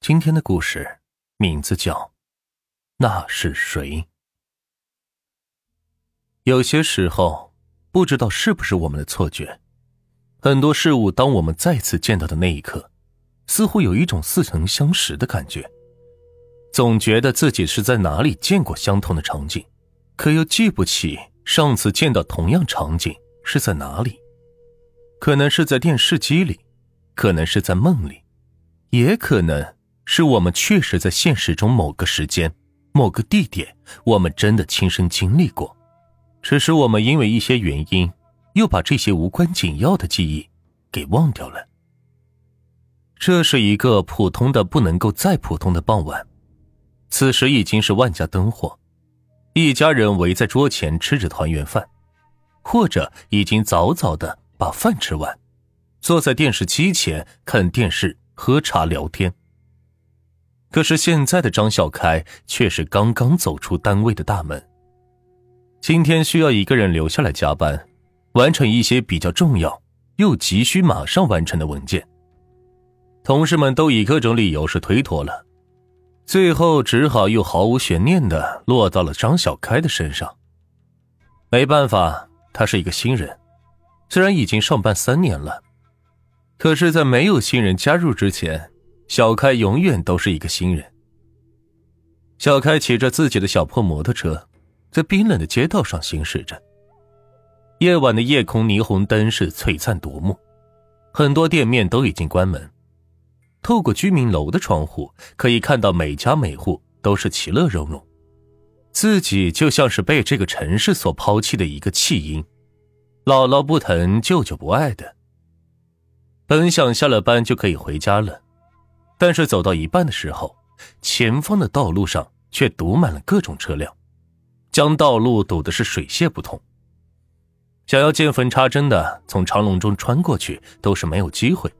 今天的故事名字叫《那是谁》。有些时候，不知道是不是我们的错觉，很多事物当我们再次见到的那一刻，似乎有一种似曾相识的感觉，总觉得自己是在哪里见过相同的场景，可又记不起上次见到同样场景是在哪里。可能是在电视机里，可能是在梦里，也可能是我们确实在现实中某个时间、某个地点，我们真的亲身经历过，只是我们因为一些原因，又把这些无关紧要的记忆给忘掉了。这是一个普通的不能够再普通的傍晚，此时已经是万家灯火，一家人围在桌前吃着团圆饭，或者已经早早的。把饭吃完，坐在电视机前看电视、喝茶、聊天。可是现在的张小开却是刚刚走出单位的大门。今天需要一个人留下来加班，完成一些比较重要又急需马上完成的文件。同事们都以各种理由是推脱了，最后只好又毫无悬念的落到了张小开的身上。没办法，他是一个新人。虽然已经上班三年了，可是，在没有新人加入之前，小开永远都是一个新人。小开骑着自己的小破摩托车，在冰冷的街道上行驶着。夜晚的夜空霓虹灯是璀璨夺目，很多店面都已经关门。透过居民楼的窗户，可以看到每家每户都是其乐融融，自己就像是被这个城市所抛弃的一个弃婴。姥姥不疼，舅舅不爱的。本想下了班就可以回家了，但是走到一半的时候，前方的道路上却堵满了各种车辆，将道路堵得是水泄不通。想要见缝插针的从长龙中穿过去都是没有机会。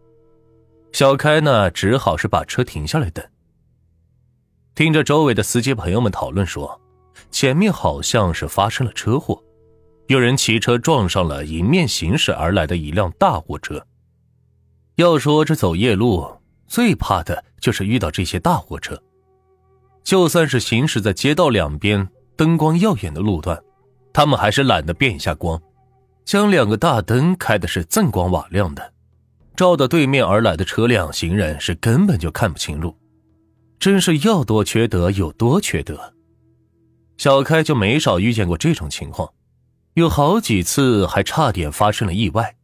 小开呢，只好是把车停下来等。听着周围的司机朋友们讨论说，前面好像是发生了车祸。有人骑车撞上了迎面行驶而来的一辆大货车。要说这走夜路最怕的就是遇到这些大货车，就算是行驶在街道两边灯光耀眼的路段，他们还是懒得变一下光，将两个大灯开的是锃光瓦亮的，照的对面而来的车辆行人是根本就看不清路，真是要多缺德有多缺德。小开就没少遇见过这种情况。有好几次还差点发生了意外，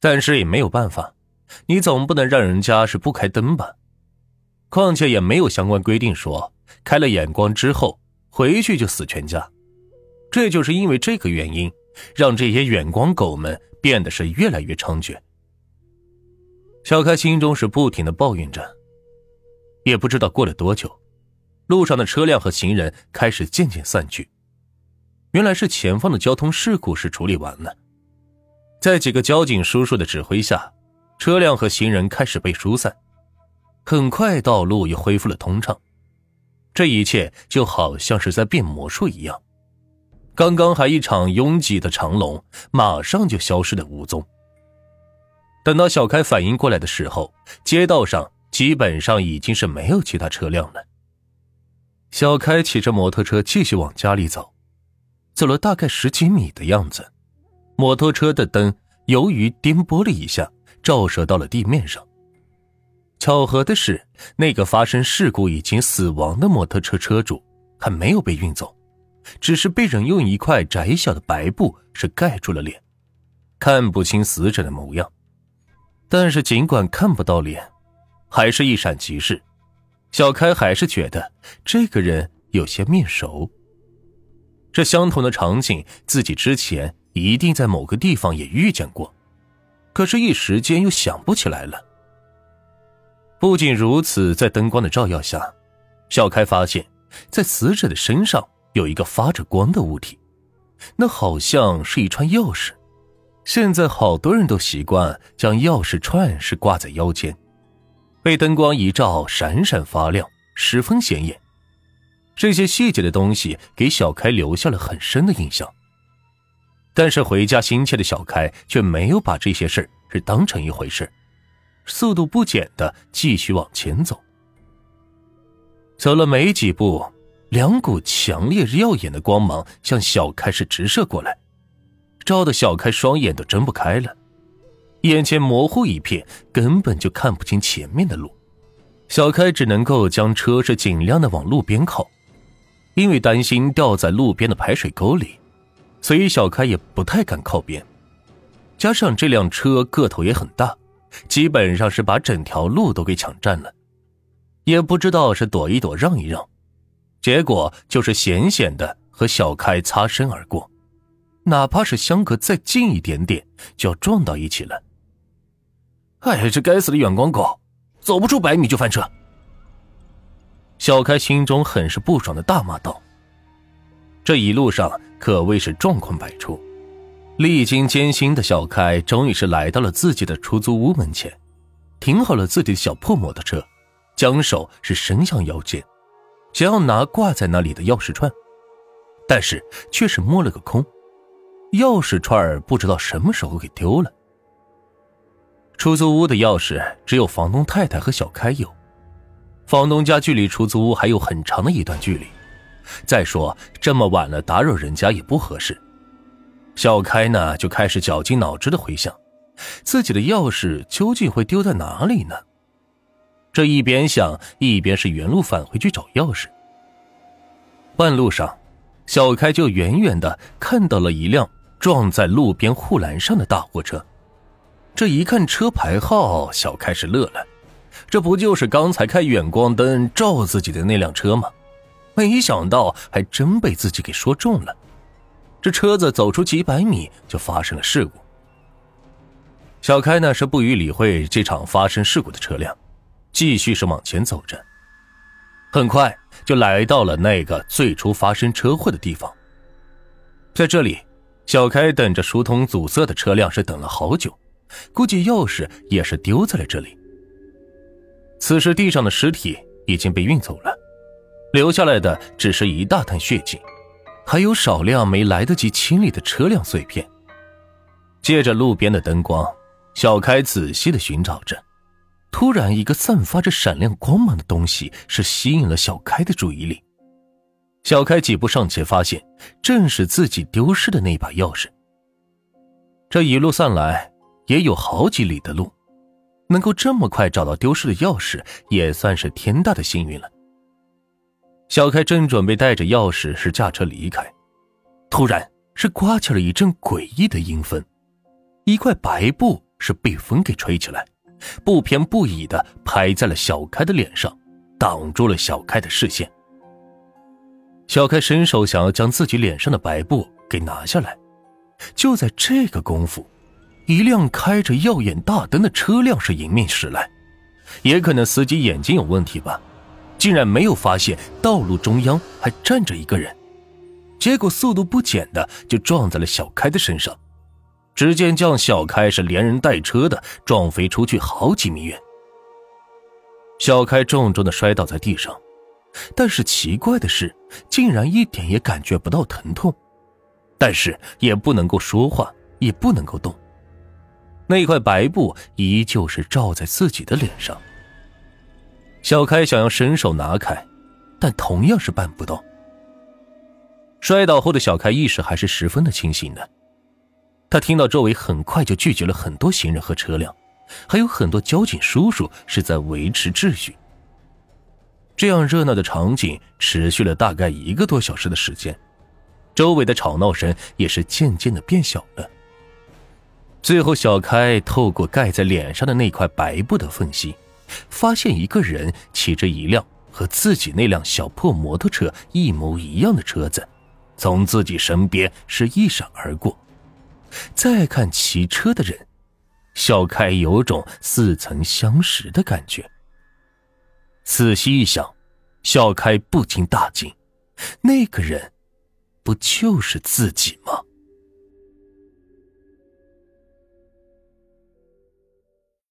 但是也没有办法，你总不能让人家是不开灯吧？况且也没有相关规定说开了眼光之后回去就死全家。这就是因为这个原因，让这些远光狗们变得是越来越猖獗。小开心中是不停的抱怨着，也不知道过了多久，路上的车辆和行人开始渐渐散去。原来是前方的交通事故是处理完了，在几个交警叔叔的指挥下，车辆和行人开始被疏散，很快道路又恢复了通畅。这一切就好像是在变魔术一样，刚刚还一场拥挤的长龙，马上就消失的无踪。等到小开反应过来的时候，街道上基本上已经是没有其他车辆了。小开骑着摩托车继续往家里走。走了大概十几米的样子，摩托车的灯由于颠簸了一下，照射到了地面上。巧合的是，那个发生事故已经死亡的摩托车车主还没有被运走，只是被人用一块窄小的白布是盖住了脸，看不清死者的模样。但是尽管看不到脸，还是一闪即逝。小开还是觉得这个人有些面熟。这相同的场景，自己之前一定在某个地方也遇见过，可是，一时间又想不起来了。不仅如此，在灯光的照耀下，小开发现，在死者的身上有一个发着光的物体，那好像是一串钥匙。现在好多人都习惯将钥匙串是挂在腰间，被灯光一照，闪闪发亮，十分显眼。这些细节的东西给小开留下了很深的印象，但是回家心切的小开却没有把这些事儿是当成一回事，速度不减的继续往前走。走了没几步，两股强烈耀眼的光芒向小开是直射过来，照得小开双眼都睁不开了，眼前模糊一片，根本就看不清前面的路。小开只能够将车是尽量的往路边靠，因为担心掉在路边的排水沟里，所以小开也不太敢靠边。加上这辆车个头也很大，基本上是把整条路都给抢占了。也不知道是躲一躲让一让，结果就是险险的和小开擦身而过，哪怕是相隔再近一点点，就要撞到一起了。哎，这该死的远光狗，走不出百米就翻车！小开心中很是不爽的大骂道：“这一路上可谓是状况百出，历经艰辛的小开终于是来到了自己的出租屋门前，停好了自己的小破摩托车。”将手是伸向腰间，想要拿挂在那里的钥匙串，但是却是摸了个空，钥匙串不知道什么时候给丢了。出租屋的钥匙只有房东太太和小开有，房东家距离出租屋还有很长的一段距离，再说这么晚了打扰人家也不合适。小开呢就开始绞尽脑汁的回想，自己的钥匙究竟会丢在哪里呢？这一边想，一边是原路返回去找钥匙。半路上，小开就远远的看到了一辆撞在路边护栏上的大货车。这一看车牌号，小开是乐了，这不就是刚才开远光灯照自己的那辆车吗？没想到还真被自己给说中了。这车子走出几百米就发生了事故。小开呢是不予理会这场发生事故的车辆。继续是往前走着，很快就来到了那个最初发生车祸的地方。在这里，小开等着疏通阻塞的车辆是等了好久，估计钥匙也是丢在了这里。此时地上的尸体已经被运走了，留下来的只是一大滩血迹，还有少量没来得及清理的车辆碎片。借着路边的灯光，小开仔细的寻找着。突然，一个散发着闪亮光芒的东西是吸引了小开的注意力。小开几步上前，发现正是自己丢失的那把钥匙。这一路散来也有好几里的路，能够这么快找到丢失的钥匙，也算是天大的幸运了。小开正准备带着钥匙是驾车离开，突然是刮起了一阵诡异的阴风，一块白布是被风给吹起来。不偏不倚的拍在了小开的脸上，挡住了小开的视线。小开伸手想要将自己脸上的白布给拿下来，就在这个功夫，一辆开着耀眼大灯的车辆是迎面驶来。也可能司机眼睛有问题吧，竟然没有发现道路中央还站着一个人，结果速度不减的就撞在了小开的身上。只见将小开是连人带车的撞飞出去好几米远，小开重重的摔倒在地上，但是奇怪的是，竟然一点也感觉不到疼痛，但是也不能够说话，也不能够动，那块白布依旧是罩在自己的脸上。小开想要伸手拿开，但同样是办不到。摔倒后的小开意识还是十分的清醒的。他听到周围很快就聚集了很多行人和车辆，还有很多交警叔叔是在维持秩序。这样热闹的场景持续了大概一个多小时的时间，周围的吵闹声也是渐渐的变小了。最后，小开透过盖在脸上的那块白布的缝隙，发现一个人骑着一辆和自己那辆小破摩托车一模一样的车子，从自己身边是一闪而过。再看骑车的人，小开有种似曾相识的感觉。仔细一想，小开不禁大惊：那个人，不就是自己吗？